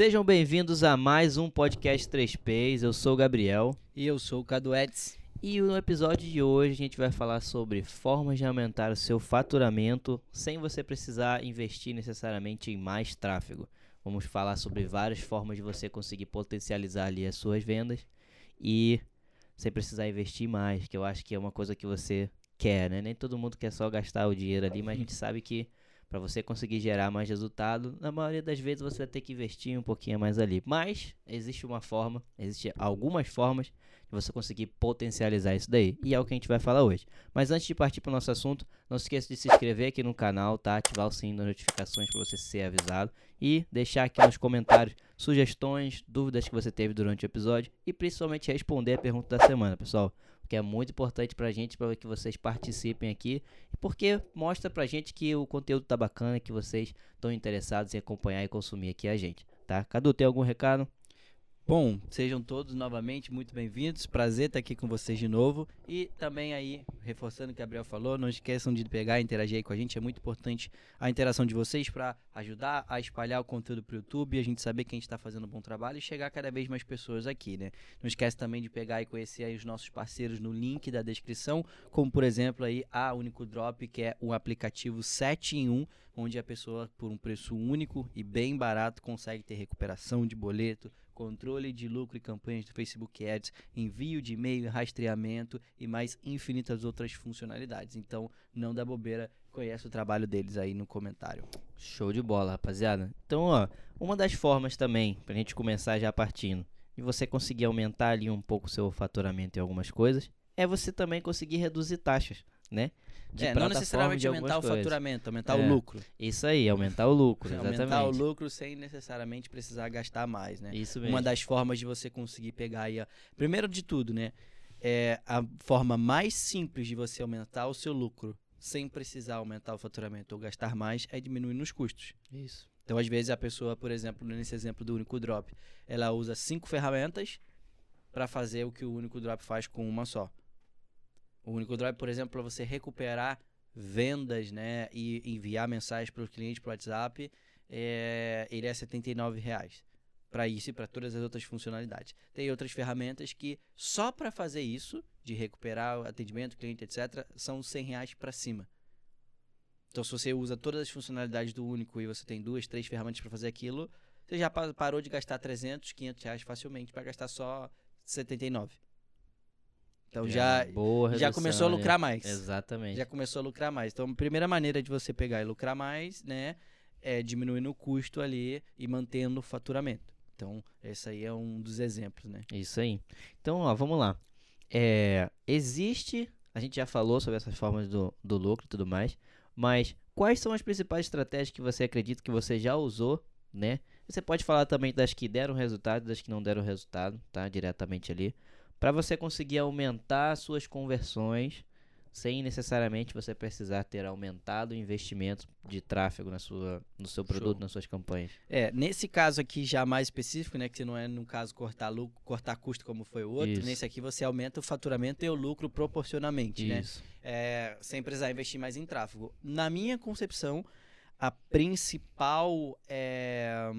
Sejam bem-vindos a mais um podcast 3Ps. Eu sou o Gabriel. E eu sou o Cadu Eds. E no episódio de hoje a gente vai falar sobre formas de aumentar o seu faturamento sem você precisar investir necessariamente em mais tráfego. Vamos falar sobre várias formas de você conseguir potencializar ali as suas vendas e sem precisar investir mais, que eu acho que é uma coisa que você quer, né? Nem todo mundo quer só gastar o dinheiro ali, mas a gente sabe que para você conseguir gerar mais resultado, na maioria das vezes você vai ter que investir um pouquinho mais ali. Mas existe uma forma, existe algumas formas de você conseguir potencializar isso daí. E é o que a gente vai falar hoje. Mas antes de partir para o nosso assunto, não se esqueça de se inscrever aqui no canal, tá? Ativar o sininho das notificações para você ser avisado e deixar aqui nos comentários sugestões, dúvidas que você teve durante o episódio e principalmente responder a pergunta da semana, pessoal que é muito importante pra gente, para que vocês participem aqui, porque mostra pra gente que o conteúdo tá bacana, que vocês estão interessados em acompanhar e consumir aqui a gente, tá? Cadu, tem algum recado? Bom, sejam todos novamente muito bem-vindos. Prazer estar aqui com vocês de novo. E também aí, reforçando o que o Gabriel falou, não esqueçam de pegar e interagir aí com a gente. É muito importante a interação de vocês para ajudar a espalhar o conteúdo para o YouTube, a gente saber que a gente está fazendo um bom trabalho e chegar cada vez mais pessoas aqui, né? Não esquece também de pegar e conhecer aí os nossos parceiros no link da descrição, como por exemplo aí a Único Drop, que é um aplicativo 7 em 1, onde a pessoa por um preço único e bem barato consegue ter recuperação de boleto, controle de lucro e campanhas do Facebook Ads, envio de e-mail, rastreamento e mais infinitas outras funcionalidades. Então, não dá bobeira, conhece o trabalho deles aí no comentário. Show de bola, rapaziada. Então, ó, uma das formas também, pra gente começar já partindo, de você conseguir aumentar ali um pouco o seu faturamento em algumas coisas, é você também conseguir reduzir taxas, né? de é, não necessariamente aumentar o faturamento, aumentar é, o lucro. Isso aí, aumentar o lucro, exatamente. aumentar o lucro sem necessariamente precisar gastar mais, né? Isso mesmo. Uma das formas de você conseguir pegar aí, a... primeiro de tudo, né? É a forma mais simples de você aumentar o seu lucro sem precisar aumentar o faturamento ou gastar mais é diminuir nos custos. Isso. Então, às vezes, a pessoa, por exemplo, nesse exemplo do único drop, ela usa cinco ferramentas para fazer o que o único drop faz com uma só. O único drive, por exemplo, para você recuperar vendas, né, e enviar mensagens para os clientes para o WhatsApp, é, ele é R$ reais para isso e para todas as outras funcionalidades. Tem outras ferramentas que só para fazer isso, de recuperar o atendimento, cliente, etc., são 100 reais para cima. Então, se você usa todas as funcionalidades do único e você tem duas, três ferramentas para fazer aquilo, você já parou de gastar 300, 500 reais facilmente para gastar só 79. Então já, já, já começou a lucrar mais. Exatamente. Já começou a lucrar mais. Então a primeira maneira de você pegar e lucrar mais, né, é diminuindo o custo ali e mantendo o faturamento. Então esse aí é um dos exemplos, né? Isso aí. Então, ó, vamos lá. É, existe, a gente já falou sobre essas formas do, do lucro e tudo mais, mas quais são as principais estratégias que você acredita que você já usou, né? Você pode falar também das que deram resultado, das que não deram resultado, tá? Diretamente ali para você conseguir aumentar suas conversões sem necessariamente você precisar ter aumentado o investimento de tráfego na sua, no seu produto, Show. nas suas campanhas. É, nesse caso aqui já mais específico, né, que não é no caso cortar lucro, cortar custo como foi o outro, Isso. nesse aqui você aumenta o faturamento e o lucro proporcionalmente, né? Isso. né? É, sem precisar investir mais em tráfego. Na minha concepção, a principal é,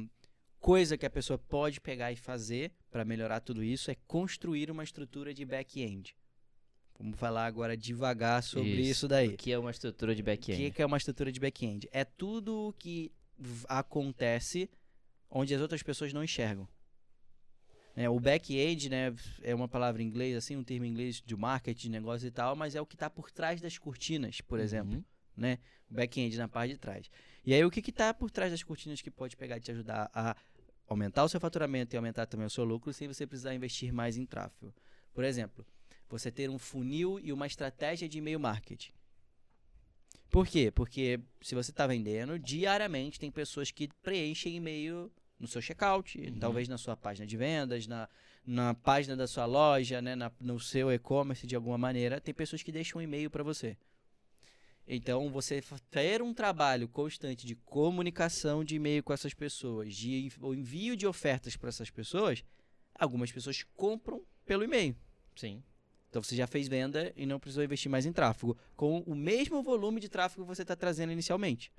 coisa que a pessoa pode pegar e fazer para melhorar tudo isso é construir uma estrutura de back-end. Vamos falar agora devagar sobre isso, isso daí. O que é uma estrutura de back-end? O que é uma estrutura de back-end? É tudo o que acontece onde as outras pessoas não enxergam. É, o back-end né, é uma palavra em inglês, assim, um termo em inglês de marketing, de negócio e tal, mas é o que está por trás das cortinas, por uhum. exemplo. Né? O back-end na parte de trás. E aí, o que está por trás das cortinas que pode pegar e te ajudar a aumentar o seu faturamento e aumentar também o seu lucro sem você precisar investir mais em tráfego. Por exemplo, você ter um funil e uma estratégia de e-mail marketing. Por quê? Porque se você está vendendo, diariamente tem pessoas que preenchem e-mail no seu checkout, uhum. talvez na sua página de vendas, na, na página da sua loja, né, na, no seu e-commerce de alguma maneira, tem pessoas que deixam um e-mail para você. Então, você ter um trabalho constante de comunicação de e-mail com essas pessoas, de envio de ofertas para essas pessoas, algumas pessoas compram pelo e-mail. Sim. Então você já fez venda e não precisou investir mais em tráfego, com o mesmo volume de tráfego que você está trazendo inicialmente.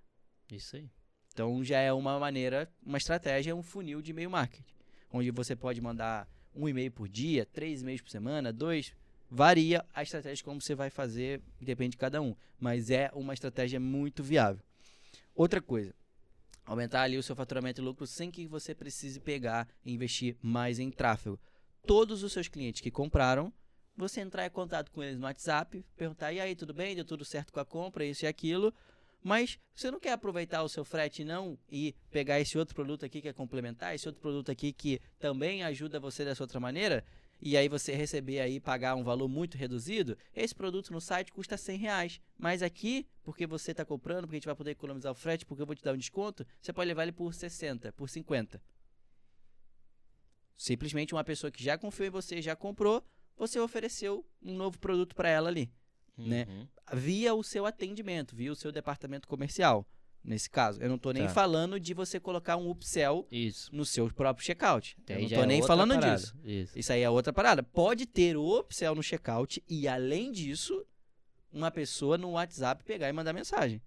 Isso aí. Então já é uma maneira, uma estratégia, um funil de e-mail marketing, onde você pode mandar um e-mail por dia, três e-mails por semana, dois, varia a estratégia como você vai fazer, depende de cada um, mas é uma estratégia muito viável. Outra coisa, aumentar ali o seu faturamento e lucro sem que você precise pegar e investir mais em tráfego. Todos os seus clientes que compraram, você entrar em contato com eles no WhatsApp, perguntar: "E aí, tudo bem? Deu tudo certo com a compra, isso e aquilo?" Mas você não quer aproveitar o seu frete não e pegar esse outro produto aqui que é complementar, esse outro produto aqui que também ajuda você dessa outra maneira? E aí você receber aí pagar um valor muito reduzido, esse produto no site custa 100 reais. Mas aqui, porque você está comprando, porque a gente vai poder economizar o frete, porque eu vou te dar um desconto, você pode levar ele por 60, por 50. Simplesmente uma pessoa que já confiou em você, já comprou, você ofereceu um novo produto para ela ali, né? Uhum. Via o seu atendimento, via o seu departamento comercial. Nesse caso, eu não estou nem Tá. falando de você colocar um upsell Isso. no seu próprio checkout. Eu não tô é nem falando parada. disso. Isso. Isso aí é outra parada. Pode ter o upsell no checkout e, além disso, uma pessoa no WhatsApp pegar e mandar mensagem.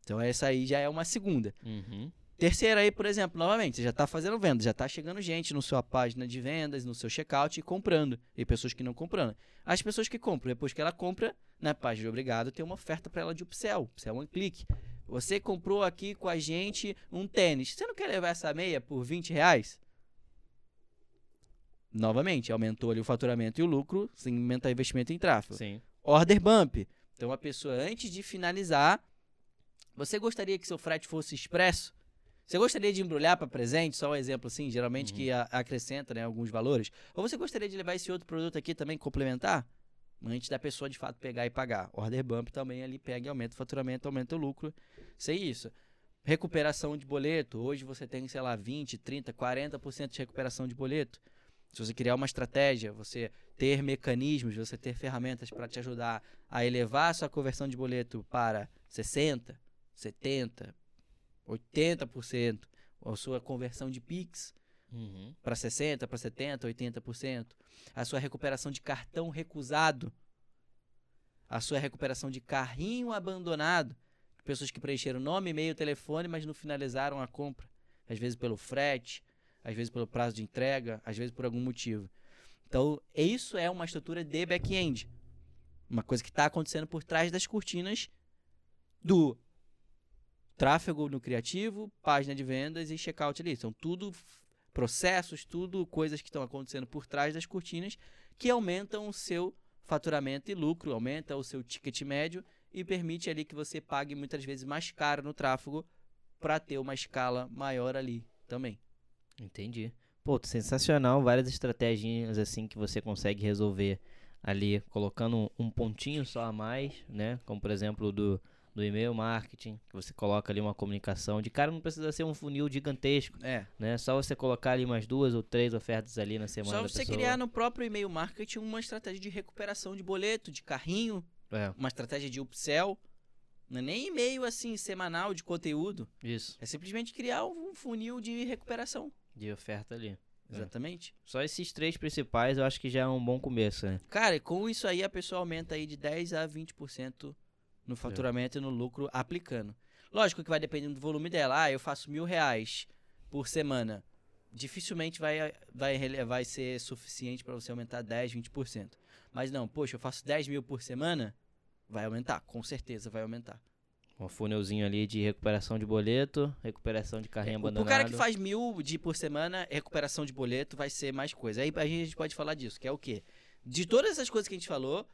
Então, essa aí já é uma segunda. Uhum. Terceira aí, por exemplo, novamente, você já está fazendo venda, já está chegando gente na sua página de vendas, no seu checkout e comprando. E pessoas que não comprando. As pessoas que compram, depois que ela compra, na página de obrigado, tem uma oferta para ela de upsell. Upsell one click. Você comprou aqui com a gente um tênis. Você não quer levar essa meia por 20 reais? Novamente, aumentou ali o faturamento e o lucro, sem aumentar o investimento em tráfego. Sim. Order bump. Então a pessoa, antes de finalizar, você gostaria que seu frete fosse expresso? Você gostaria de embrulhar para presente? Só um exemplo assim, geralmente Uhum. que a- acrescenta né, alguns valores. Ou você gostaria de levar esse outro produto aqui também complementar? Antes da pessoa de fato pegar e pagar. Order bump também ali pega e aumenta o faturamento, aumenta o lucro. Sei isso. Recuperação de boleto. Hoje você tem, sei lá, 20, 30, 40% de recuperação de boleto. Se você criar uma estratégia, você ter mecanismos, você ter ferramentas para te ajudar a elevar a sua conversão de boleto para 60, 70, 80%, ou a sua conversão de Pix Uhum. para 60, para 70, 80%, a sua recuperação de cartão recusado, a sua recuperação de carrinho abandonado, pessoas que preencheram nome, e-mail, telefone, mas não finalizaram a compra, às vezes pelo frete, às vezes pelo prazo de entrega, às vezes por algum motivo. Então, isso é uma estrutura de back-end. Uma coisa que está acontecendo por trás das cortinas do tráfego no criativo, página de vendas e checkout ali. São tudo processos, tudo coisas que estão acontecendo por trás das cortinas que aumentam o seu faturamento e lucro, aumenta o seu ticket médio e permite ali que você pague muitas vezes mais caro no tráfego para ter uma escala maior ali também. Entendi. Pô, sensacional, várias estratégias assim que você consegue resolver ali colocando um, pontinho só a mais, né? Como por exemplo do, do e-mail marketing, que você coloca ali uma comunicação. De cara não precisa ser um funil gigantesco, É. né? Só você colocar ali umas duas ou três ofertas ali na semana Só você pessoa. criar no próprio e-mail marketing uma estratégia de recuperação de boleto, de carrinho, É, uma estratégia de upsell. Não é nem e-mail assim semanal de conteúdo. isso, É simplesmente criar um funil de recuperação. de oferta ali. É. Exatamente. Só esses três principais eu acho que já é um bom começo, né? Cara, e com isso aí a pessoa aumenta aí de 10 a 20% no faturamento e no lucro aplicando. Lógico que vai dependendo do volume dela. Ah, eu faço mil reais por semana. Dificilmente vai, vai, vai ser suficiente para você aumentar 10, 20%. Mas não, poxa, eu faço 10 mil por semana, vai aumentar, com certeza vai aumentar. Um funilzinho ali de recuperação de boleto, recuperação de carrinho O, abandonado. o cara que faz mil de por semana, recuperação de boleto vai ser mais coisa. Aí a gente pode falar disso, que é o quê? De todas essas coisas que a gente falou,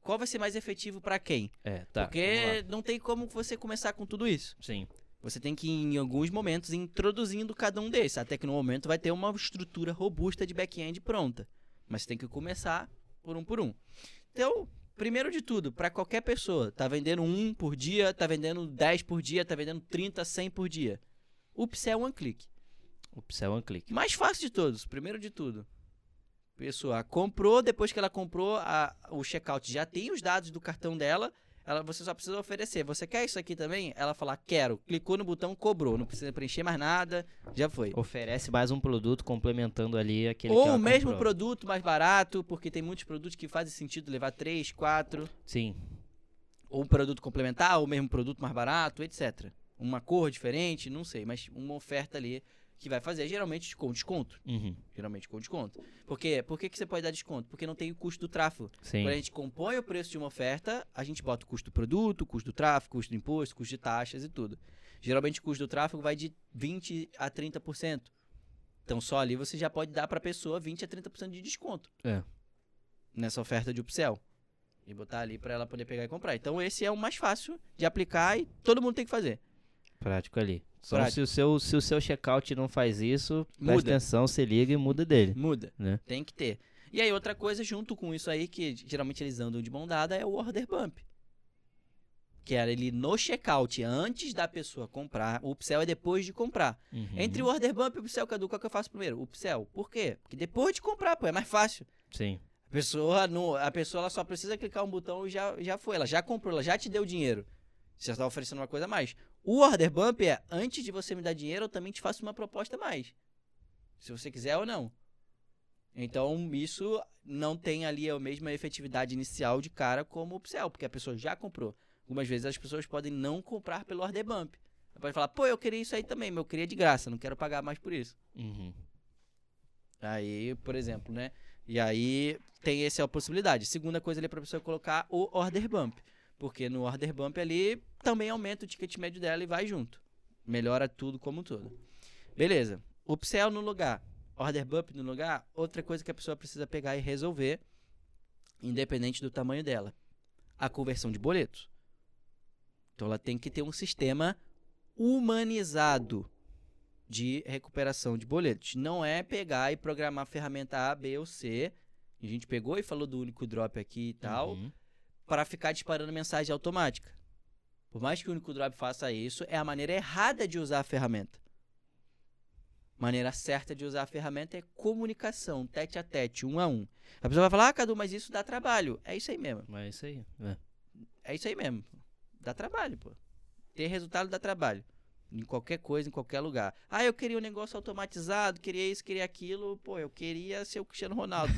qual vai ser mais efetivo para quem? É, tá. Porque não tem como você começar com tudo isso. Sim. Você tem que, em alguns momentos, ir introduzindo cada um desses. Até que no momento vai ter uma estrutura robusta de back-end pronta. Mas você tem que começar por um por um. Então, primeiro de tudo, para qualquer pessoa, tá vendendo um por dia, tá vendendo 10 por dia, tá vendendo 30, 100 por dia. O Upsell One Click. O Pixel é um clique. Mais fácil de todos, primeiro de tudo. Pessoa comprou, depois que ela comprou, a- o checkout já tem os dados do cartão dela. Ela, você só precisa oferecer. Você quer isso aqui também? Ela falar, quero. Clicou no botão, cobrou. Não precisa preencher mais nada. Já foi. Oferece mais um produto complementando ali aquele que Ou ela o mesmo comprou. produto mais barato, porque tem muitos produtos que fazem sentido levar 3, 4. Sim. Ou um produto complementar, ou o mesmo produto mais barato, etc. uma cor diferente, não sei, mas uma oferta ali que vai fazer, geralmente com desconto. Uhum. Geralmente com desconto. Por quê? Por que, que você pode dar desconto? Porque não tem o custo do tráfego. Sim. Quando a gente compõe o preço de uma oferta, a gente bota o custo do produto, o custo do tráfego, custo do imposto, custo de taxas e tudo. Geralmente o custo do tráfego vai de 20 a 30%. Então só ali você já pode dar para a pessoa 20 a 30% de desconto. É. Nessa oferta de upsell. E botar ali para ela poder pegar e comprar. Então esse é o mais fácil de aplicar e todo mundo tem que fazer. Prático ali. Só Prático. se o seu, se o seu checkout não faz isso, presta Muda. atenção, se liga e muda dele. Muda. Né? Tem que ter. E aí outra coisa junto com isso aí, que geralmente eles andam de mão dada, é o order bump. Que era ele no checkout, antes da pessoa comprar. O upsell é depois de comprar. Uhum. Entre o order bump e o upsell, Cadu, qual que eu faço primeiro? O upsell. Por quê? Porque depois de comprar, pô, é mais fácil. Sim. A pessoa, não, a pessoa ela só precisa clicar um botão e já, já foi. Ela já comprou, ela já te deu dinheiro. Você está oferecendo uma coisa a mais. O order bump é, antes de você me dar dinheiro, eu também te faço uma proposta a mais. Se você quiser ou não. Então, isso não tem ali a mesma efetividade inicial de cara como o upsell, porque a pessoa já comprou. Algumas vezes as pessoas podem não comprar pelo order bump. Ela pode falar, pô, eu queria isso aí também, mas eu queria de graça, não quero pagar mais por isso. Uhum. Aí, por exemplo, né? E aí tem essa possibilidade. Segunda coisa ali para a pessoa colocar o order bump. Porque no order bump ali também aumenta o ticket médio dela e vai junto. Melhora tudo como um todo. Beleza. Upsell no lugar, order bump no lugar, outra coisa que a pessoa precisa pegar e resolver, independente do tamanho dela. A conversão de boletos. Então ela tem que ter um sistema humanizado de recuperação de boletos. Não é pegar e programar ferramenta A, B ou C. A gente pegou e falou do único drop aqui e tal, Uhum. Para ficar disparando mensagem automática. Por mais que o único drop faça isso, é a maneira errada de usar a ferramenta. Maneira certa de usar a ferramenta é comunicação, tete a tete, um a um. A pessoa vai falar, ah, Cadu, mas isso dá trabalho. É isso aí mesmo. É isso aí. É. É isso aí mesmo. Dá trabalho, pô. Ter resultado dá trabalho. Em qualquer coisa, em qualquer lugar. Ah, eu queria um negócio automatizado, queria isso, queria aquilo. Pô, eu queria ser o Cristiano Ronaldo.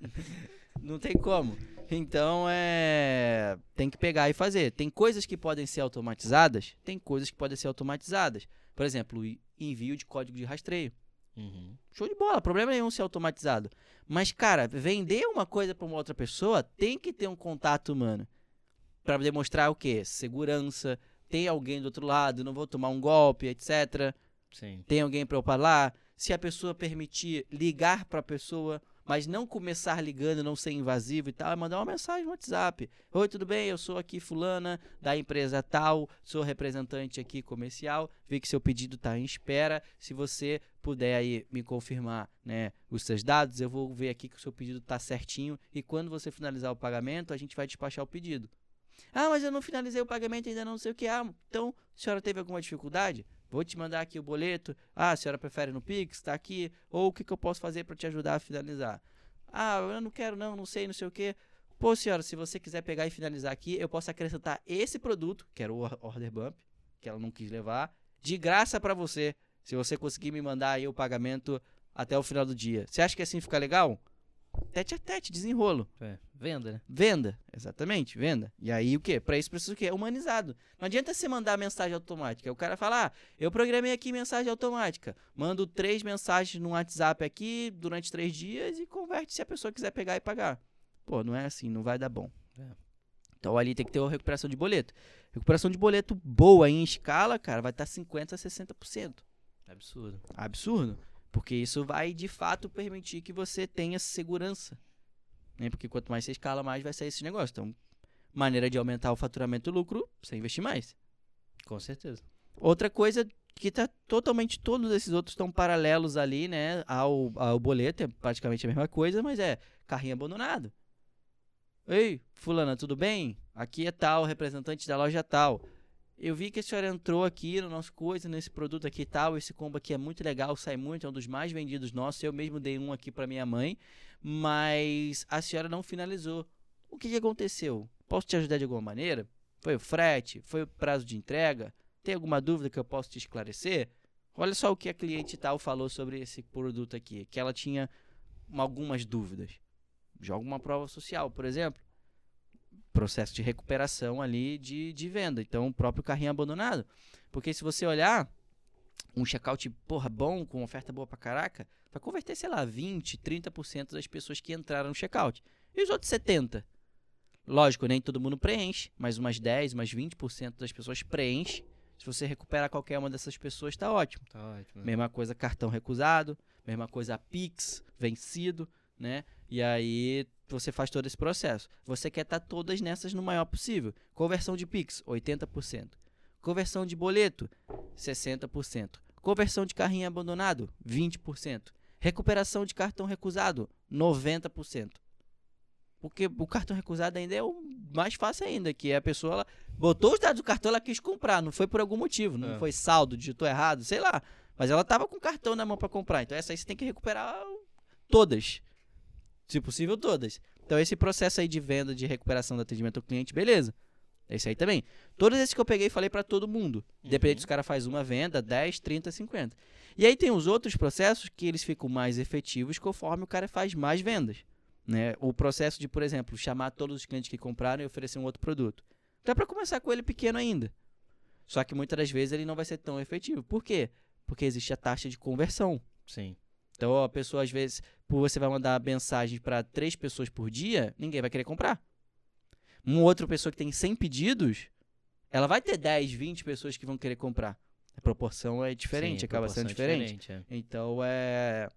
Não tem como. Então, é. Tem que pegar e fazer. Tem coisas que podem ser automatizadas, tem coisas que podem ser automatizadas. Por exemplo, envio de código de rastreio. Uhum. Show de bola, problema nenhum ser automatizado. Mas, cara, vender uma coisa para uma outra pessoa tem que ter um contato humano. Para demonstrar o quê? Segurança, tem alguém do outro lado, não vou tomar um golpe, etc. Sim. Tem alguém para eu falar. Se a pessoa permitir ligar para a pessoa, mas não começar ligando, não ser invasivo e tal, é mandar uma mensagem no WhatsApp. Oi, tudo bem? Eu sou aqui fulana da empresa tal, sou representante aqui comercial, vi que seu pedido está em espera. Se você puder aí me confirmar, né, os seus dados, eu vou ver aqui que o seu pedido está certinho e quando você finalizar o pagamento, a gente vai despachar o pedido. Ah, mas eu não finalizei o pagamento ainda não sei o que. Ah, então, a senhora teve alguma dificuldade? Vou te mandar aqui o boleto. Ah, a senhora prefere no Pix? Está aqui. Ou o que, que eu posso fazer para te ajudar a finalizar? Ah, eu não quero não, não sei, não sei o que. Pô, senhora, se você quiser pegar e finalizar aqui, eu posso acrescentar esse produto, que era o or- Order Bump, que ela não quis levar, de graça para você, se você conseguir me mandar aí o pagamento até o final do dia. Você acha que assim fica legal? Tete a tete, desenrolo. É. Venda, né? Venda, exatamente, venda. E aí o que? Para isso precisa o quê? Humanizado. Não adianta você mandar mensagem automática. O cara fala, ah, eu programei aqui mensagem automática. Mando três mensagens no WhatsApp aqui durante três dias e converte se a pessoa quiser pegar e pagar. Pô, não é assim, não vai dar bom. É. Então ali tem que ter uma recuperação de boleto. Recuperação de boleto boa em escala, cara, vai estar 50% a 60%. Absurdo. Absurdo. Porque isso vai de fato permitir que você tenha segurança. Né? Porque quanto mais você escala, mais vai sair esse negócio. Então, maneira de aumentar o faturamento e o lucro, você investir mais. Com certeza. Outra coisa que tá totalmente, todos esses outros estão paralelos ali, né, ao, ao boleto, é praticamente a mesma coisa, mas é carrinho abandonado. Ei, fulana, tudo bem? Aqui é tal, representante da loja tal. Eu vi que a senhora entrou aqui no nosso coisa, nesse produto aqui e tal, esse combo aqui é muito legal, sai muito, é um dos mais vendidos nossos, eu mesmo dei um aqui para minha mãe, mas a senhora não finalizou. O que, que aconteceu? Posso te ajudar de alguma maneira? Foi o frete? Foi o prazo de entrega? Tem alguma dúvida que eu posso te esclarecer? Olha só o que a cliente tal falou sobre esse produto aqui, que ela tinha uma- algumas dúvidas. Joga uma prova social, por exemplo. Processo de recuperação ali de, de venda. Então, o próprio carrinho abandonado. Porque se você olhar um checkout, porra, bom, com oferta boa pra caraca, vai converter, sei lá, 20, 30% das pessoas que entraram no checkout. E os outros 70%? Lógico, nem todo mundo preenche, mas umas 10, umas 20% das pessoas preenche. Se você recuperar qualquer uma dessas pessoas, tá ótimo. Tá ótimo. Mesma coisa cartão recusado, mesma coisa Pix vencido, né? E aí você faz todo esse processo. Você quer estar todas nessas no maior possível. Conversão de Pix, 80%. Conversão de boleto, 60%. Conversão de carrinho abandonado, 20%. Recuperação de cartão recusado, 90%. Porque o cartão recusado ainda é o mais fácil ainda, que é a pessoa ela botou os dados do cartão, ela quis comprar, não foi por algum motivo, não É. foi saldo, digitou errado, sei lá. Mas ela tava com o cartão na mão para comprar. Então essa aí você tem que recuperar todas. Se possível, todas. Então esse processo aí de venda, de recuperação do atendimento ao cliente, beleza. Esse aí também. Todos esses que eu peguei falei para todo mundo. Independente se o cara faz uma venda, 10, 30, 50. E aí tem os outros processos que eles ficam mais efetivos conforme o cara faz mais vendas. Né? O processo de, por exemplo, chamar todos os clientes que compraram e oferecer um outro produto. Dá para começar com ele pequeno ainda. Só que muitas das vezes ele não vai ser tão efetivo. Por quê? Porque existe a taxa de conversão. Sim. Então a pessoa, às vezes, você vai mandar mensagem para três pessoas por dia, ninguém vai querer comprar. Uma outra pessoa que tem 100 pedidos, ela vai ter 10, 20 pessoas que vão querer comprar. A proporção é diferente, Sim, acaba sendo diferente. é. Então é.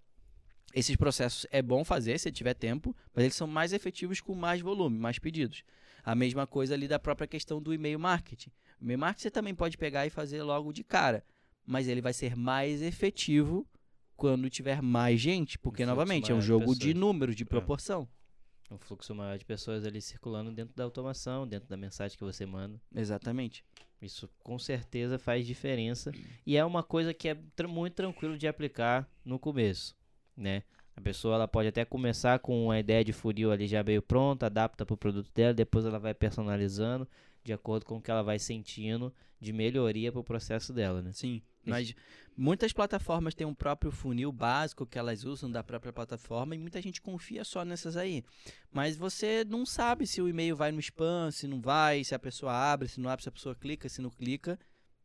Esses processos é bom fazer se tiver tempo, mas eles são mais efetivos com mais volume, mais pedidos. A mesma coisa ali da própria questão do e-mail marketing. O e-mail marketing você também pode pegar e fazer logo de cara, mas ele vai ser mais efetivo quando tiver mais gente, porque fluxo novamente é um de jogo de pessoas. números, de proporção. Um fluxo maior de pessoas ali circulando dentro da automação, dentro da mensagem que você manda. Exatamente. Isso com certeza faz diferença e é uma coisa que é tra- muito tranquilo de aplicar no começo, né? A pessoa ela pode até começar com uma ideia de funil ali já meio pronta, adapta para o produto dela, depois ela vai personalizando de acordo com o que ela vai sentindo de melhoria para o processo dela, né? Sim. Mas muitas plataformas têm um próprio funil básico que elas usam da própria plataforma e muita gente confia só nessas aí. Mas você não sabe se o e-mail vai no spam, se não vai, se a pessoa abre, se não abre, se a pessoa clica, se não clica.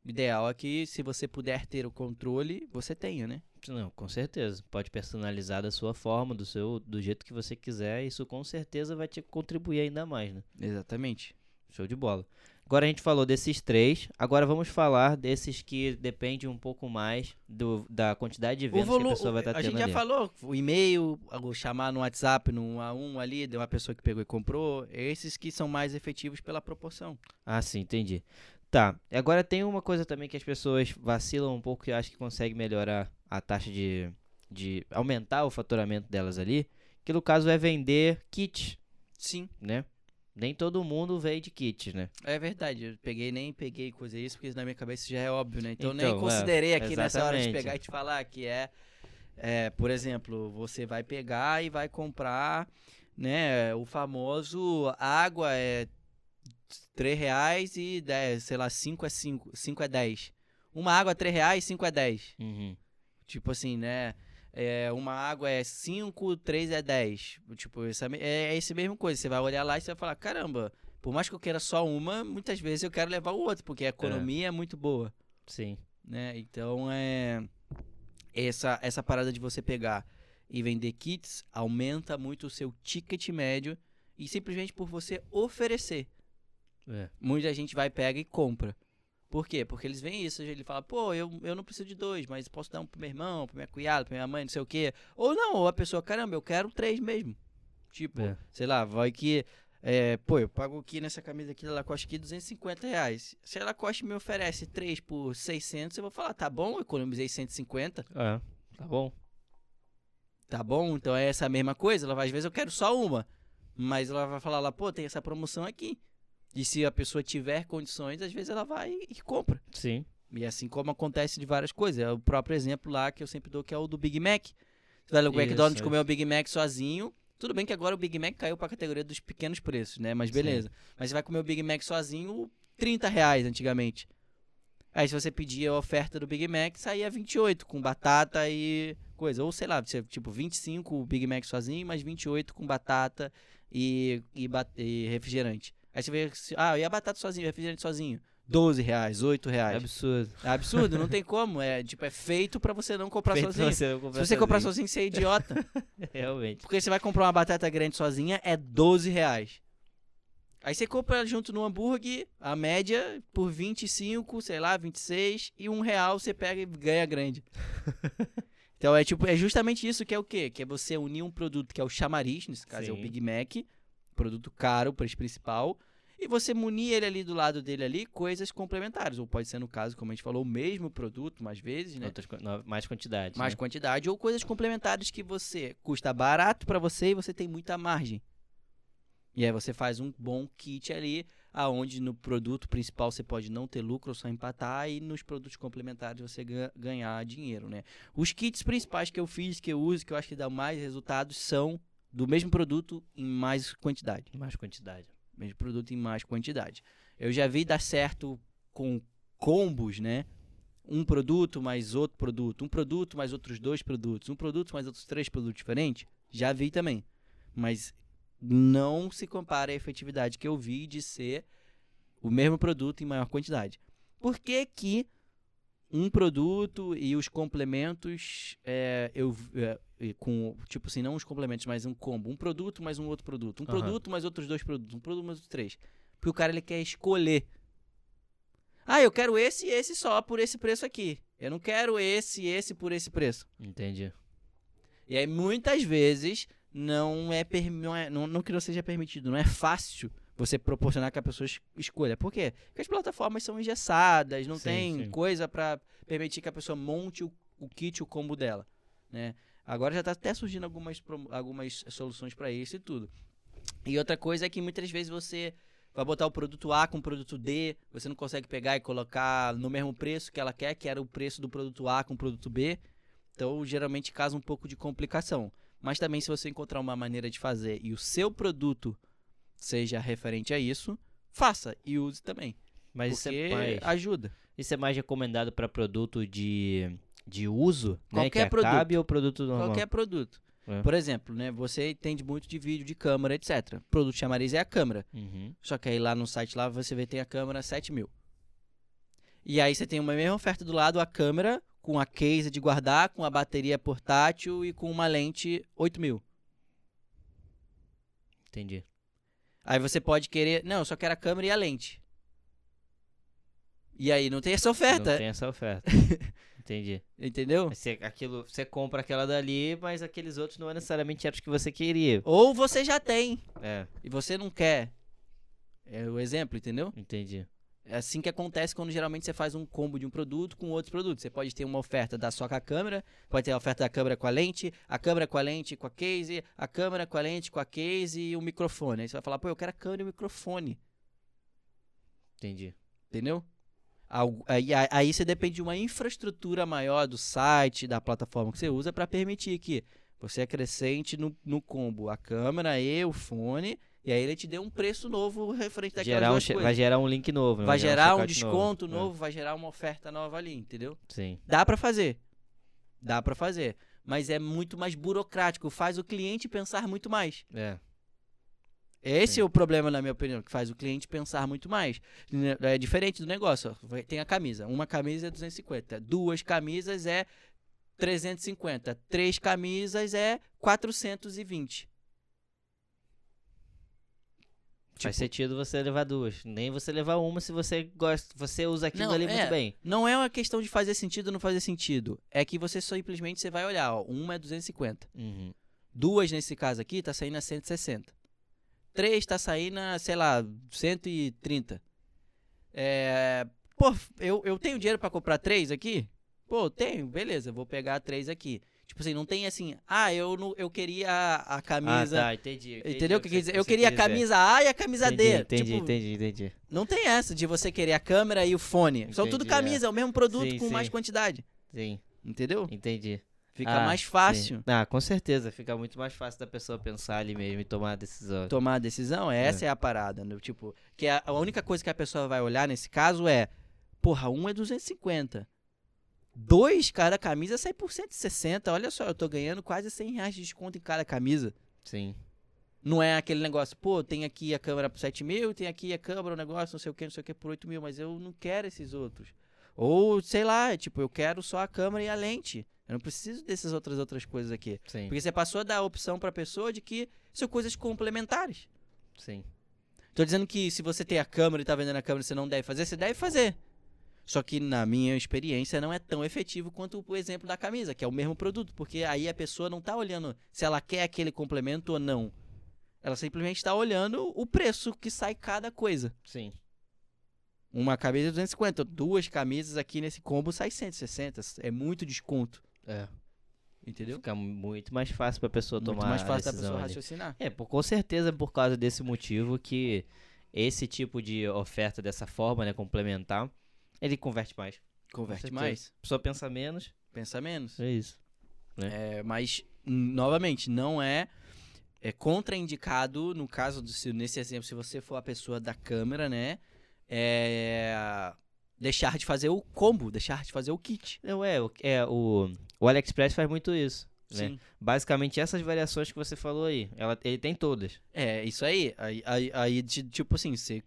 O ideal é que se você puder ter o controle, você tenha, né? Não, com certeza. Pode personalizar da sua forma, do seu, do jeito que você quiser. Isso com certeza vai te contribuir ainda mais, né? Exatamente. Show de bola. Agora a gente falou desses três. Agora vamos falar desses que dependem um pouco mais do, da quantidade de vendas que a volu- pessoa vai estar a tendo gente já ali. falou, o e-mail, o chamar no WhatsApp, no 1 a 1 ali, de uma pessoa que pegou e comprou, esses que são mais efetivos pela proporção. Ah, sim, entendi. Tá. E Agora tem uma coisa também que as pessoas vacilam um pouco e acho que consegue melhorar a taxa de, de aumentar o faturamento delas ali, que no caso é vender kits, Sim. né? Nem todo mundo vende kits, né? É verdade, eu peguei nem peguei coisa isso, porque na minha cabeça já é óbvio, né? Então, nem Então, é, considerei aqui nessa hora de exatamente. pegar e te falar que é, é, por exemplo, você vai pegar e vai comprar, né, o famoso água é 3 reais e 10, sei lá, 5 é 5, 5 é 10. Uma água é 3 reais, 5 é 10. Uhum. Tipo assim, né? É, uma água é 5, 3 é 10. Tipo, essa, é, é esse mesmo coisa. Você vai olhar lá e você vai falar, caramba, por mais que eu queira só uma, muitas vezes eu quero levar o outro, porque a economia é, muito boa, Sim. né? Então, é... Essa, essa parada de você pegar e vender kits aumenta muito o seu ticket médio e simplesmente por você oferecer. É. Muita gente vai, pega e compra. Por quê? Porque eles veem isso, ele fala, pô, eu, eu não preciso de dois, mas posso dar um pro meu irmão, pro minha cunhada, pra minha mãe, não sei o quê. Ou não, ou a pessoa, caramba, eu quero três mesmo. Tipo, É. sei lá, vai que. é, pô, eu pago aqui nessa camisa aqui da Lacoste aqui 250 reais. Se a Lacoste me oferece três por 600, eu vou falar, tá bom, eu economizei 150, É. Tá bom. tá bom? Então é essa mesma coisa. Ela vai, às vezes eu quero só uma, mas ela vai falar lá, pô, tem essa promoção aqui. E se a pessoa tiver condições, às vezes ela vai e compra. Sim. E assim como acontece de várias coisas. É o próprio exemplo lá que eu sempre dou, que é o do Big Mac. Você vai no McDonald's isso. comer o Big Mac sozinho. Tudo bem que agora o Big Mac caiu pra categoria dos pequenos preços, né? Mas beleza. Mas você vai comer o Big Mac sozinho, 30 reais antigamente. Aí se você pedia a oferta do Big Mac, saía 28, com batata e coisa. Ou sei lá, tipo 25 o Big Mac sozinho, mais 28 com batata e, e, e refrigerante. Aí você vê, ah, e a batata sozinho, refrigerante sozinho? 12 reais, 8 É reais. absurdo. É absurdo, não tem como. É, tipo, é feito pra você não comprar Feito sozinho. você não comprar Se você comprar sozinho, você é idiota. Realmente. Porque você vai comprar uma batata grande sozinha, é 12 reais. Aí você compra junto no hambúrguer, a média, por 25, sei lá, 26, e um real você pega e ganha grande. então é tipo, é justamente isso que é o quê? Que é você unir um produto que é o chamariz, nesse caso é o Sim. Big Mac, produto caro, preço principal, e você munir ele ali do lado dele ali, coisas complementares. Ou pode ser, no caso, como a gente falou, o mesmo produto, mais vezes, né? Outras, mais quantidade. mais né? quantidade ou coisas complementares que você custa barato pra você e você tem muita margem. E aí você faz um bom kit ali, aonde no produto principal você pode não ter lucro ou só empatar e nos produtos complementares você ga- ganhar dinheiro, né? Os kits principais que eu fiz, que eu uso, que eu acho que dá mais resultados são do mesmo produto em mais quantidade Mais quantidade. mesmo produto em mais quantidade. Eu já vi dar certo com combos, né? Um produto mais outro produto, um produto mais outros dois produtos, um produto mais outros três produtos diferentes. Já vi também. Mas não se compara à efetividade que eu vi de ser o mesmo produto em maior quantidade. Por que que um produto e os complementos, é, eu é, com tipo assim, não os complementos, mas um combo, um produto mais um outro produto, um Aham. produto mais outros dois produtos, um produto mais outros três. Porque o cara ele quer escolher. Ah, eu quero esse e esse só por esse preço aqui. Eu não quero esse e esse por esse preço. Entendi. E aí muitas vezes não é, não, é não, não que não seja permitido, não é fácil você proporcionar que a pessoa es- escolha. Por quê? Porque as plataformas são engessadas, não Sim, tem sim. coisa pra permitir que a pessoa monte o, o kit, o combo dela, né? Agora já tá até surgindo algumas, algumas soluções pra isso e tudo. E outra coisa é que muitas vezes você vai botar o produto A com o produto D, você não consegue pegar e colocar no mesmo preço que ela quer, que era o preço do produto A com o produto B. Então, geralmente causa um pouco de complicação. Mas também, se você encontrar uma maneira de fazer e o seu produto seja referente a isso, faça e use também. Mas isso é, mais, ajuda. isso é mais recomendado para produto de, de uso, né? Que Qualquer produto. acabe ou produto normal? Qualquer produto. É. Por exemplo, né, você entende muito de vídeo, de câmera, etc. O produto chamariz é a câmera. Uhum. Só que aí lá no site lá você vê tem a câmera 7 mil. E aí você tem uma mesma oferta do lado, a câmera com a case de guardar, com a bateria portátil e com uma lente 8 mil. Entendi. Aí você pode querer. Não, eu só quero a câmera e a lente. E aí não tem essa oferta. Não tem essa oferta. Entendi. Entendeu? Você, aquilo, você compra aquela dali, mas aqueles outros não é necessariamente eram os que você queria. Ou você já tem É, e você não quer. É o exemplo, entendeu? entendi. É assim que acontece quando geralmente você faz um combo de um produto com outros produtos. Você pode ter uma oferta da só com a câmera, pode ter a oferta da câmera com a lente, a câmera com a lente com a case, a câmera com a lente com a case e o microfone. Aí você vai falar, pô, eu quero a câmera e o microfone. Entendi. Entendeu? Aí- aí você depende de uma infraestrutura maior do site, da plataforma que você usa, para permitir que você acrescente no, no combo a câmera e o fone, e aí ele te dê um preço novo referente daquelas Gerar um, vai gerar um link novo. né? Vai gerar um checkout desconto É, novo, vai gerar uma oferta nova ali, entendeu? Sim. Dá pra fazer. Dá pra fazer. Mas é muito mais burocrático, faz o cliente pensar muito mais. É. Esse Sim. é o problema, na minha opinião, que faz o cliente pensar muito mais. É diferente do negócio. ó. Tem a camisa. Uma camisa é 250. Duas camisas é 350. Três camisas é 420. Faz Tipo- sentido você levar duas. Nem você levar uma se você gosta. Você usa aquilo Não, ali é. muito bem. Não é uma questão de fazer sentido ou não fazer sentido. É que você só simplesmente você vai olhar, ó, uma é 250. Uhum. Duas nesse caso aqui tá saindo a 160. Três tá saindo a, sei lá, 130. É, pô, eu, eu tenho dinheiro pra comprar três aqui? Pô, tenho, beleza, vou pegar três aqui. Tipo assim, não tem assim, ah, eu, não, eu queria a, a camisa. Ah, tá, entendi. entendi Entendeu o que você- quer dizer? Eu queria a camisa A e a camisa Entendi, D. Entendi, Tipo, entendi, entendi. Não tem essa de você querer a câmera e o fone. São tudo Entendi, é. camisa, é o mesmo produto Sim, com mais sim. quantidade. Sim, Entendeu? entendi. Fica Ah, mais sim. fácil Ah, com certeza. Fica muito mais fácil da pessoa pensar ali mesmo e tomar a decisão. tomar a decisão. Essa é, a parada. né? Tipo, que a, a única coisa que a pessoa vai olhar nesse caso é: porra, um é 250. Dois, cada camisa sai por 160. Olha só, eu tô ganhando quase 100 reais de desconto em cada camisa. Sim. Não é aquele negócio, pô, tem aqui a câmera por 7 mil, tem aqui a câmera, o negócio, não sei o que, não sei o que, por 8 mil, mas eu não quero esses outros. Ou, sei lá, tipo, eu quero só a câmera e a lente. Eu não preciso dessas outras outras coisas aqui. Sim. Porque você passou a dar a opção pra pessoa de que são coisas complementares. Sim. Tô dizendo que se você tem a câmera e tá vendendo a câmera, você não deve fazer, você deve fazer. Só que na minha experiência não é tão efetivo quanto o exemplo da camisa, que é o mesmo produto, porque aí a pessoa não tá olhando se ela quer aquele complemento ou não. Ela simplesmente está olhando o preço que sai cada coisa. Sim. Uma camisa é 250, duas camisas aqui nesse combo sai 160, é muito desconto, É. entendeu? Fica muito mais fácil pra pessoa Muito tomar mais a fácil da decisão pessoa ali. raciocinar. É, por, com certeza por causa desse motivo que esse tipo de oferta dessa forma, né, complementar, ele converte mais. Converte mais, A pessoa pensa menos, pensa menos. é isso. É, mas, novamente, não é, é contraindicado, no caso, do, se, nesse exemplo, se você for a pessoa da câmera, né? É, deixar de fazer o combo, deixar de fazer o kit. Não, é, é o, o AliExpress faz muito isso. Né? Basicamente essas variações que você falou aí, ela, ele tem todas. É, isso aí. Aí, aí, aí, tipo assim, você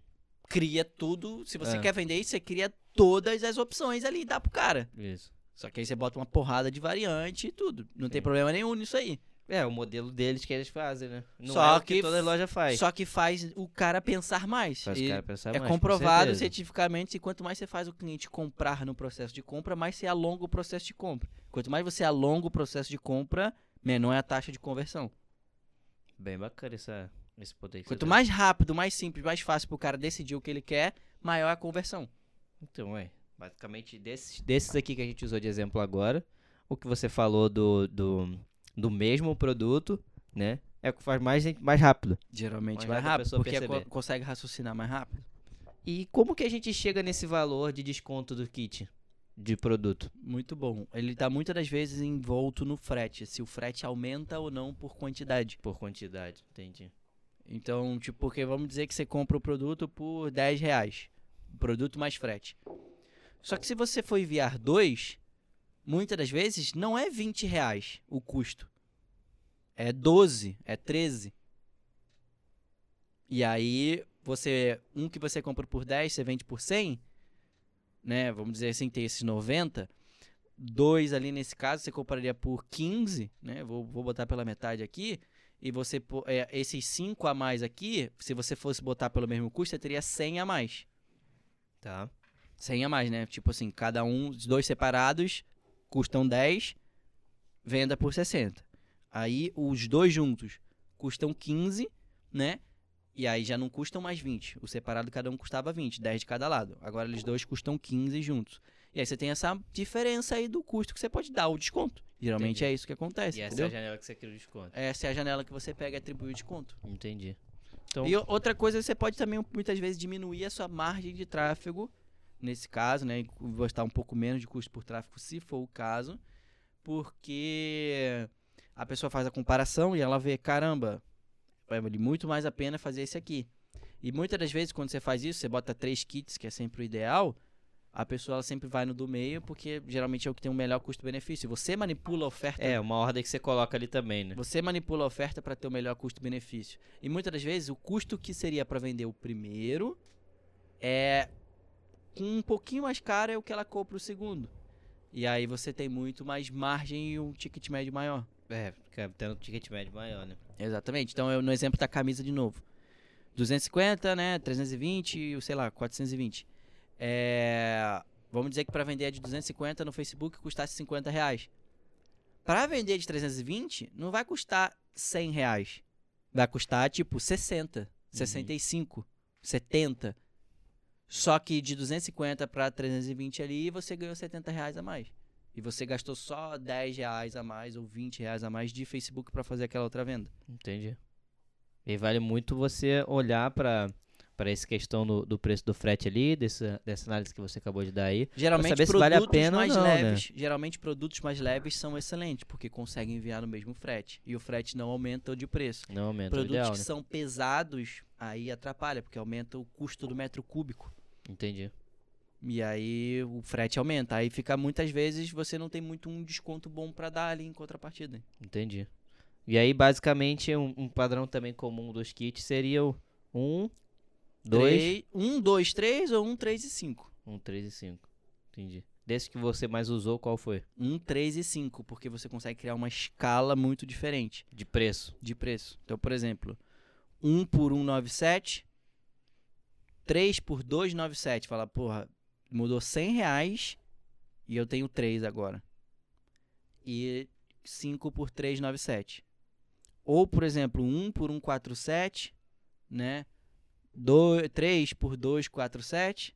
cria tudo. Se você É. quer vender isso, você cria todas as opções ali e dá pro cara. Isso. Só que aí você bota uma porrada de variante e tudo. Não tem Sim. problema nenhum nisso aí. É, o modelo deles que eles fazem, né? Não Só é o que, que toda loja faz. Só que faz o cara pensar mais. Faz E o cara pensar é mais, com comprovado certeza. cientificamente que quanto mais você faz o cliente comprar no processo de compra, mais você alonga o processo de compra. Quanto mais você alonga o processo de compra, menor é a taxa de conversão. Bem bacana essa, esse potencial. Quanto mais rápido, mais simples, mais fácil pro cara decidir o que ele quer, maior é a conversão. Então, é. Basicamente, desses, desses aqui que a gente usou de exemplo agora, o que você falou do, do, do mesmo produto, né? É o que faz mais, mais rápido. Geralmente Mais vai rápido porque co- perceber. consegue raciocinar mais rápido. E como que a gente chega nesse valor de desconto do kit de produto? Muito bom. Ele tá muitas das vezes envolto no frete, se o frete aumenta ou não por quantidade. Por quantidade, entendi. Então, tipo, porque vamos dizer que você compra o produto por 10 reais. Produto mais frete. Só que se você for enviar dois, muitas das vezes não é 20 reais o custo. É 12, é 13. E aí, você. Um que você compra por 10, você vende por 100, né? Vamos dizer assim, tem esses 90. Dois ali nesse caso, você compraria por 15, né? Vou, vou botar pela metade aqui. E você, é, esses 5 a mais aqui, se você fosse botar pelo mesmo custo, você teria 100 a mais. Tá. 100 a mais, né? Tipo assim, cada um, os dois separados, custam 10, venda por 60. Aí os dois juntos custam 15, né? E aí já não custam mais 20. O separado cada um custava 20, 10 de cada lado. Agora eles dois custam 15 juntos. E aí você tem essa diferença aí do custo que você pode dar, o desconto. Geralmente Entendi. é isso que acontece, E essa entendeu? é a janela que você quer o desconto. Essa é a janela que você pega e atribui o desconto. Entendi. Então, E outra coisa, você pode também muitas vezes diminuir a sua margem de tráfego, nesse caso, né? Gostar um pouco menos de custo por tráfego, se for o caso, porque a pessoa faz a comparação e ela vê, caramba, vai valer muito mais a pena fazer esse aqui. E muitas das vezes, quando você faz isso, você bota três kits, que é sempre o ideal, a pessoa sempre vai no do meio, porque geralmente é o que tem o melhor custo-benefício. Você manipula a oferta é uma ordem que você coloca ali também, né? você manipula a oferta para ter o melhor custo-benefício. E muitas das vezes o custo que seria para vender o primeiro é com um pouquinho mais caro é o que ela compra o segundo. E aí você tem muito mais margem e um ticket médio maior. É, tendo um ticket médio maior, né? Exatamente. Então eu no exemplo da camisa de novo. 250, né, 320, e, sei lá, 420. É, vamos dizer que para vender a de 250 no Facebook custasse 50 reais. Para vender de 320, não vai custar 100 reais. Vai custar tipo 60, 65, 70. Só que de 250 para 320 ali, você ganhou 70 reais a mais. E você gastou só 10 reais a mais ou 20 reais a mais de Facebook para fazer aquela outra venda. Entendi. E vale muito você olhar para para essa questão do, do preço do frete ali, dessa, dessa análise que você acabou de dar aí. Geralmente saber se produtos vale a pena mais não, né? leves, geralmente produtos mais leves são excelentes, porque conseguem enviar no mesmo frete e o frete não aumenta de preço. Não aumenta o produtos ideal, que né? são pesados, aí atrapalha, porque aumenta o custo do metro cúbico. Entendi. E aí o frete aumenta. Aí fica muitas vezes você não tem muito um desconto bom pra dar ali em contrapartida. Entendi. E aí, basicamente, um, um padrão também comum dos kits seria o 1, 2, 1, 2, 3 ou 1, 3 e 5? 1, 3 e 5. Entendi. Desse que você mais usou, qual foi? 1, 3 e 5, porque você consegue criar uma escala muito diferente De preço. de preço. Então, por exemplo, 1 por 197, 3 por 297. Fala, porra, mudou 100 reais e eu tenho 3 agora. E 5 por 397. Ou, por exemplo, 1 por 147, né? 2, 3 por 247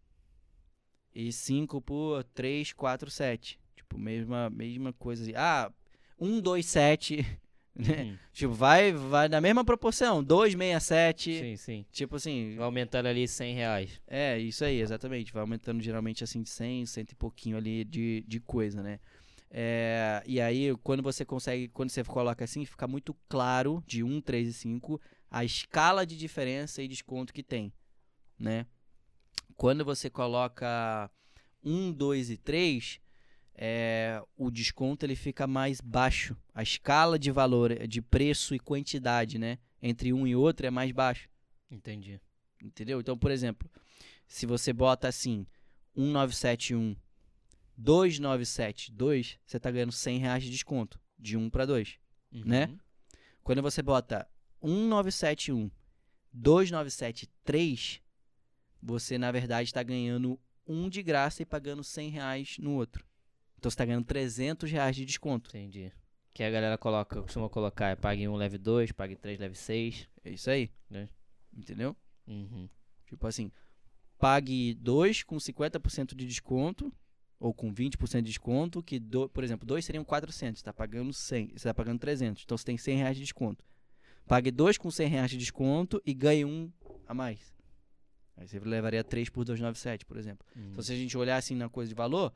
e 5 por 347. Tipo, mesma, mesma coisa. Ah, 127, né? Hum, Tipo, vai, vai na mesma proporção. 267. sim, sim. Tipo assim, Vai aumentando ali 100 reais. é, isso aí, exatamente. Vai aumentando geralmente assim de 100, 100 e pouquinho ali de, de coisa, né? É, e aí, quando você consegue, quando você coloca assim, fica muito claro de 1, 3 e 5 a escala de diferença e desconto que tem, né? Quando você coloca 1, 2 e 3, é, o desconto ele fica mais baixo. A escala de valor, de preço e quantidade, né? Entre um e outro é mais baixo. Entendi. Entendeu? Então, por exemplo, se você bota assim, 1971, 2972, você tá ganhando 100 reais de desconto, de 1 para 2. Né? Uhum. Quando você bota 1971, 2973, você na verdade está ganhando um de graça e pagando 100 reais no outro. Então você está ganhando 300 reais de desconto. Entendi. Que a galera coloca, costuma colocar, é pague 1, leve 2, pague 3, leve 6. É isso aí. Né? Entendeu? Uhum. Tipo assim, pague 2 com 50% de desconto ou com 20% de desconto, que, do, por exemplo, 2 seriam 400, você está pagando 100, você está pagando 300, então você tem 100 reais de desconto. Pague 2 com 100 reais de desconto e ganhe um a mais. Aí você levaria 3 por 297, por exemplo. Uhum. Então se a gente olhar assim na coisa de valor,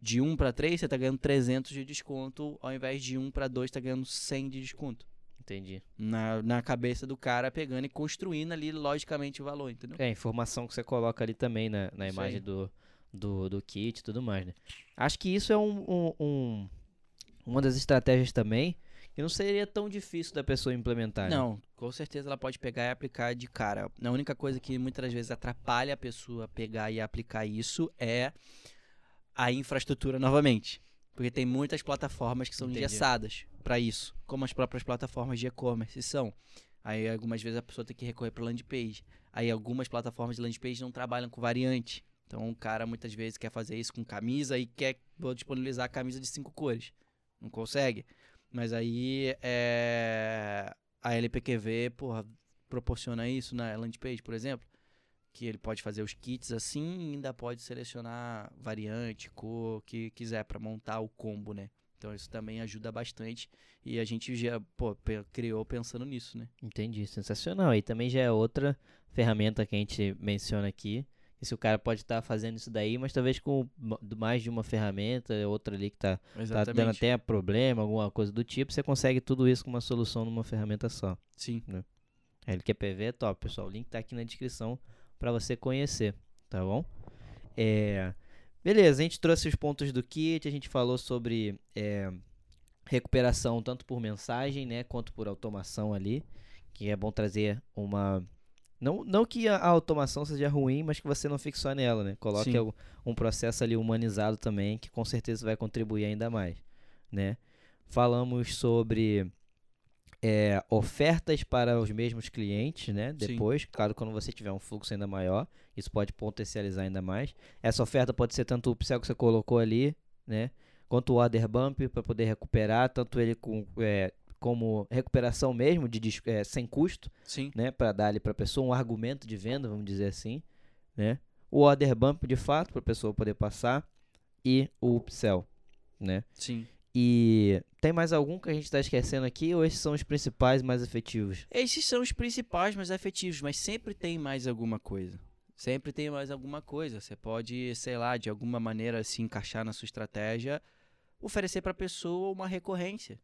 de 1 para 3 você está ganhando 300 de desconto, ao invés de 1 para 2 está ganhando 100 de desconto. Entendi. Na, na cabeça do cara, pegando e construindo ali, logicamente, o valor, entendeu? É, a informação que você coloca ali também na, na Isso imagem do, do, do kit e tudo mais, né? Acho que isso é um, um, um- uma das estratégias também que não seria tão difícil da pessoa implementar. né? Não, com certeza ela pode pegar e aplicar de cara. A única coisa que muitas vezes atrapalha a pessoa pegar e aplicar isso é a infraestrutura novamente. Porque tem muitas plataformas que são Entendi. engessadas para isso, como as próprias plataformas de e-commerce são. Aí algumas vezes a pessoa tem que recorrer para landing page. Aí algumas plataformas de landing page não trabalham com variante. Então o cara muitas vezes quer fazer isso com camisa e quer disponibilizar a camisa de cinco cores. Não consegue. Mas aí é, a LPQV, porra, proporciona isso na landing page, por exemplo. Que ele pode fazer os kits assim e ainda pode selecionar variante, cor, que quiser para montar o combo, né? Então isso também ajuda bastante e a gente já pô, criou pensando nisso, né? Entendi, sensacional. E também já é outra ferramenta que a gente menciona aqui. E se o cara pode estar fazendo isso daí, mas talvez com ma- mais de uma ferramenta, outra ali que tá, tá dando até problema, alguma coisa do tipo, você consegue tudo isso com uma solução numa ferramenta só. Sim. A LQPV é top, pessoal. O link tá aqui na descrição para você conhecer, tá bom? É, beleza, a gente trouxe os pontos do kit, a gente falou sobre é, recuperação tanto por mensagem, né, quanto por automação ali, que é bom trazer uma não, não que a, automação seja ruim, mas que você não fique só nela, né? Coloque Sim. um processo ali humanizado também, que com certeza vai contribuir ainda mais, né? Falamos sobre é, ofertas para os mesmos clientes, né? Sim. Depois, claro, quando você tiver um fluxo ainda maior, isso pode potencializar ainda mais. Essa oferta pode ser tanto o upsell que você colocou ali, né? Quanto o order bump para poder recuperar, tanto ele com, é, como recuperação mesmo, de, é, sem custo, Sim. né? Para dar ali para a pessoa um argumento de venda, vamos dizer assim, né? O order bump de fato para a pessoa poder passar e o upsell, né? Sim. E tem mais algum que a gente está esquecendo aqui ou esses são os principais mais efetivos? Esses são os principais mais efetivos, mas sempre tem mais alguma coisa. Sempre tem mais alguma coisa. Você pode, sei lá, de alguma maneira se encaixar na sua estratégia, oferecer para a pessoa uma recorrência.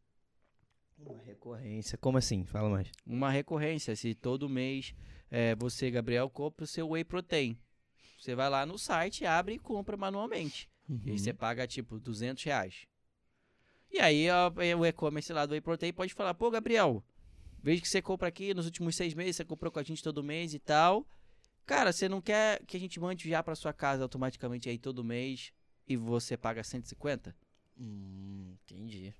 Uma recorrência. Como assim? Fala mais. Uma recorrência. Se todo mês eh, você, Gabriel, compra o seu whey protein. Você vai lá no site, abre e compra manualmente. E aí você paga tipo 200 reais. E aí ó, o e-commerce lá do Whey Protein pode falar, pô, Gabriel, vejo que você compra aqui nos últimos seis meses, você comprou com a gente todo mês e tal. Cara, você não quer que a gente mande já pra sua casa automaticamente aí todo mês e você paga 150? Hum, entendi.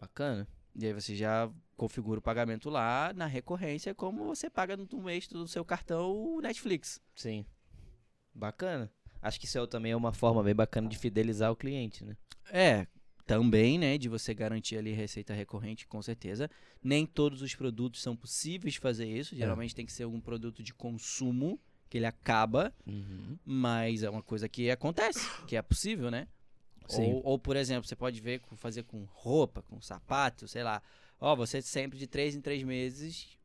Bacana. E aí você já configura o pagamento lá na recorrência, como você paga no mês do seu cartão o Netflix. Sim. Bacana. Acho que isso é também é uma forma bem bacana de fidelizar o cliente, né? É, também, né, de você garantir ali receita recorrente, com certeza. Nem todos os produtos são possíveis de fazer isso. Geralmente tem que ser algum produto de consumo que ele acaba, Uhum. mas é uma coisa que acontece, que é possível, né? Ou, ou, por exemplo, você pode ver fazer com roupa, com sapato, sei lá. Ó, você sempre de três em três meses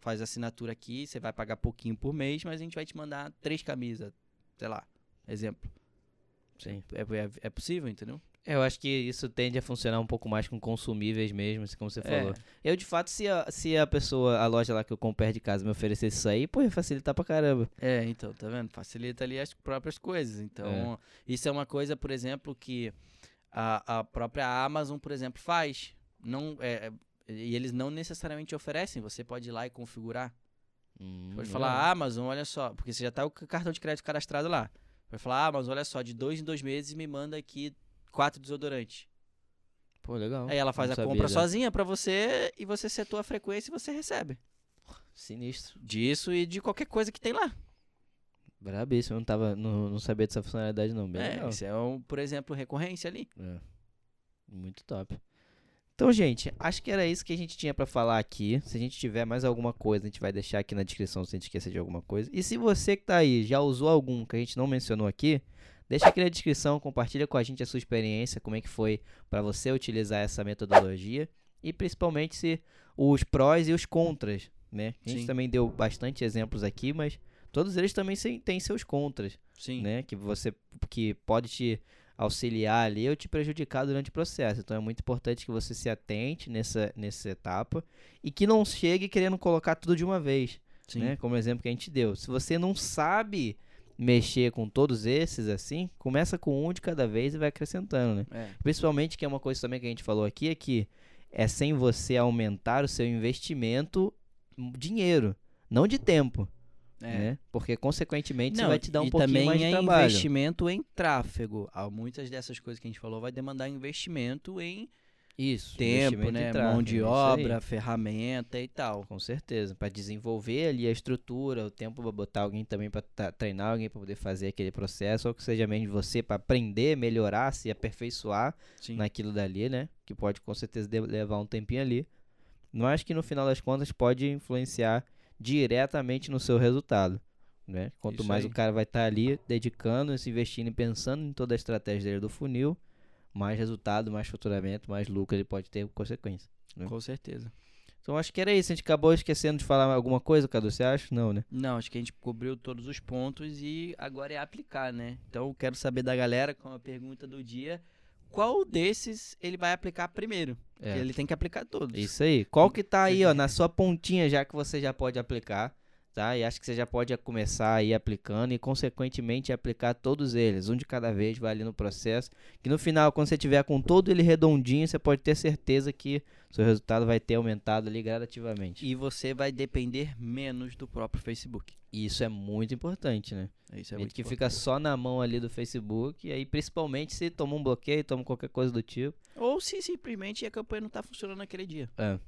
faz assinatura aqui, você vai pagar pouquinho por mês, mas a gente vai te mandar três camisas, sei lá, exemplo. Sim. É, é, é possível, entendeu? Eu acho que isso tende a funcionar um pouco mais com consumíveis mesmo, assim como você É. falou. Eu, de fato, se a, se a pessoa, a loja lá que eu compro perto de casa me oferecesse isso aí, pô, ia facilitar pra caramba. É, então, tá vendo? Facilita ali as próprias coisas. Então, isso é uma coisa, por exemplo, que a, a própria Amazon, por exemplo, faz. Não, é, é- e eles não necessariamente oferecem, você pode ir lá e configurar. Hum, Pode falar, Amazon, olha só, porque você já tá o cartão de crédito cadastrado lá. Vai falar, Amazon, olha só, de dois em dois meses me manda aqui quatro desodorantes. Pô, legal. Aí ela faz Não a sabia compra dessa. sozinha pra você e você setou a frequência e você recebe. Sinistro. Disso e de qualquer coisa que tem lá. Brabíssimo. Eu não, tava, não, não sabia dessa funcionalidade, não. Bem É, legal. isso é, um, por exemplo, recorrência ali. É. Muito top. Então, gente, acho que era isso que a gente tinha pra falar aqui. Se a gente tiver mais alguma coisa, a gente vai deixar aqui na descrição se a gente esquecer de alguma coisa. E se você que tá aí já usou algum que a gente não mencionou aqui, deixa aqui na descrição, compartilha com a gente a sua experiência, como é que foi pra você utilizar essa metodologia e principalmente se os prós e os contras, né? A gente Sim. também deu bastante exemplos aqui, mas todos eles também têm seus contras Sim. né? Que você que pode te auxiliar ali ou te prejudicar durante o processo. Então é muito importante que você se atente nessa, nessa etapa e que não chegue querendo colocar tudo de uma vez, Sim. né? Como o exemplo que a gente deu. Se você não sabe mexer com todos esses assim, começa com um de cada vez e vai acrescentando, né? É. Principalmente que é uma coisa também que a gente falou aqui é que é sem você aumentar o seu investimento hum, dinheiro, não de tempo, É. né? Porque consequentemente você Não, vai te dar um pouquinho também mais de é trabalho. investimento em tráfego. Ah, muitas dessas coisas que a gente falou vai demandar investimento em Isso, tempo, né? tráfego, Mão de isso aí. obra, ferramenta e tal. Com certeza, para desenvolver ali a estrutura, o tempo para botar alguém também para treinar alguém para poder fazer aquele processo, ou que seja mesmo você para aprender, melhorar, se aperfeiçoar Sim. naquilo dali, né? Que pode com certeza de- levar um tempinho ali. Mas que no final das contas pode influenciar diretamente no seu resultado, né? Quanto Isso mais aí. o cara vai estar ali dedicando, se investindo e pensando em toda a estratégia dele do funil, mais resultado, mais faturamento, mais lucro ele pode ter consequência. né? Com certeza. Então acho que era isso. A gente acabou esquecendo de falar alguma coisa, Cadu? Você acha? Não, né? Não, acho que a gente cobriu todos os pontos e agora é aplicar, né? Então eu quero saber da galera, com a pergunta do dia, qual desses ele vai aplicar primeiro? É. ele tem que aplicar todos. Isso aí. Qual que tá aí, ó, na sua pontinha já que você já pode aplicar, tá? E acho que você já pode começar aí aplicando e consequentemente aplicar todos eles, um de cada vez, vai ali no processo, que no final quando você tiver com todo ele redondinho, você pode ter certeza que seu resultado vai ter aumentado ali gradativamente. E você vai depender menos do próprio Facebook. Isso é muito importante, né? Isso é Gente muito que fica só na mão ali do Facebook, e aí principalmente se toma um bloqueio, toma qualquer coisa do tipo, Ou se simplesmente a campanha não tá funcionando naquele dia. é,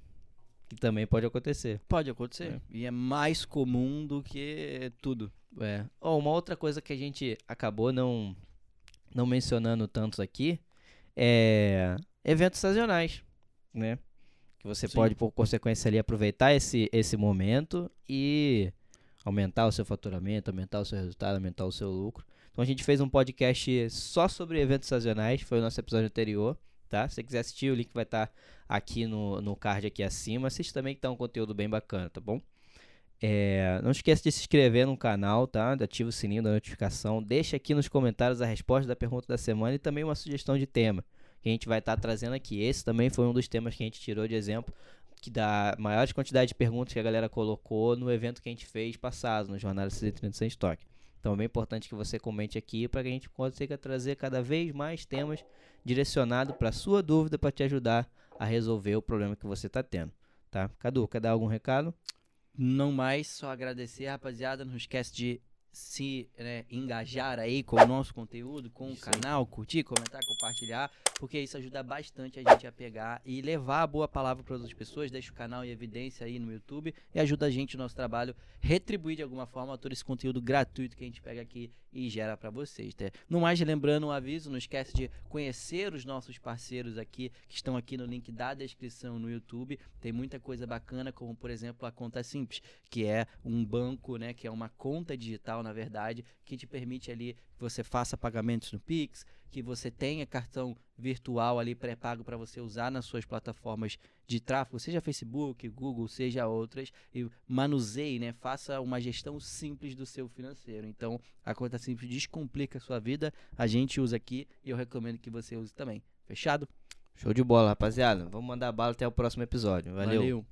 que também pode acontecer. Pode acontecer. É. E é mais comum do que tudo. É. Ó, uma outra coisa que a gente acabou não, não mencionando tantos aqui é eventos sazonais, né? Que você Sim. pode, por consequência, ali aproveitar esse, esse momento e aumentar o seu faturamento, aumentar o seu resultado, aumentar o seu lucro. Então a gente fez um podcast só sobre eventos sazonais, foi o nosso episódio anterior, tá? Se você quiser assistir, o link vai estar aqui no, no card aqui acima. Assiste também que tá um conteúdo bem bacana, tá bom? É, não esqueça de se inscrever no canal, tá? Ativa o sininho da notificação. Deixa aqui nos comentários a resposta da pergunta da semana e também uma sugestão de tema que a gente vai estar trazendo aqui. Esse também foi um dos temas que a gente tirou de exemplo, que da maior quantidade de perguntas que a galera colocou no evento que a gente fez passado, no Jornada 630 Sem Estoque. Então é bem importante que você comente aqui para que a gente consiga trazer cada vez mais temas direcionados para sua dúvida para te ajudar a resolver o problema que você está tendo, tá? Cadu, quer dar algum recado? Não mais, só agradecer, rapaziada. Não esquece de se né, engajar aí com o nosso conteúdo, com Isso o aí. canal, curtir, comentar, compartilhar, porque isso ajuda bastante a gente a pegar e levar a boa palavra para outras pessoas, deixa o canal em evidência aí no YouTube e ajuda a gente, o nosso trabalho, retribuir de alguma forma todo esse conteúdo gratuito que a gente pega aqui e gera para vocês. Tá? No mais, lembrando um aviso, não esquece de conhecer os nossos parceiros aqui, que estão aqui no link da descrição no YouTube. Tem muita coisa bacana, como por exemplo a Conta Simples, que é um banco, né, que é uma conta digital, na verdade, que te permite ali que você faça pagamentos no Pix, que você tenha cartão virtual ali pré-pago para você usar nas suas plataformas de tráfego, seja Facebook, Google, seja outras, e manuseie, né, faça uma gestão simples do seu financeiro. Então, a Conta Simples descomplica a sua vida, a gente usa aqui e eu recomendo que você use também. Fechado? Show de bola, rapaziada. Vamos mandar bala até o próximo episódio. Valeu. Valeu.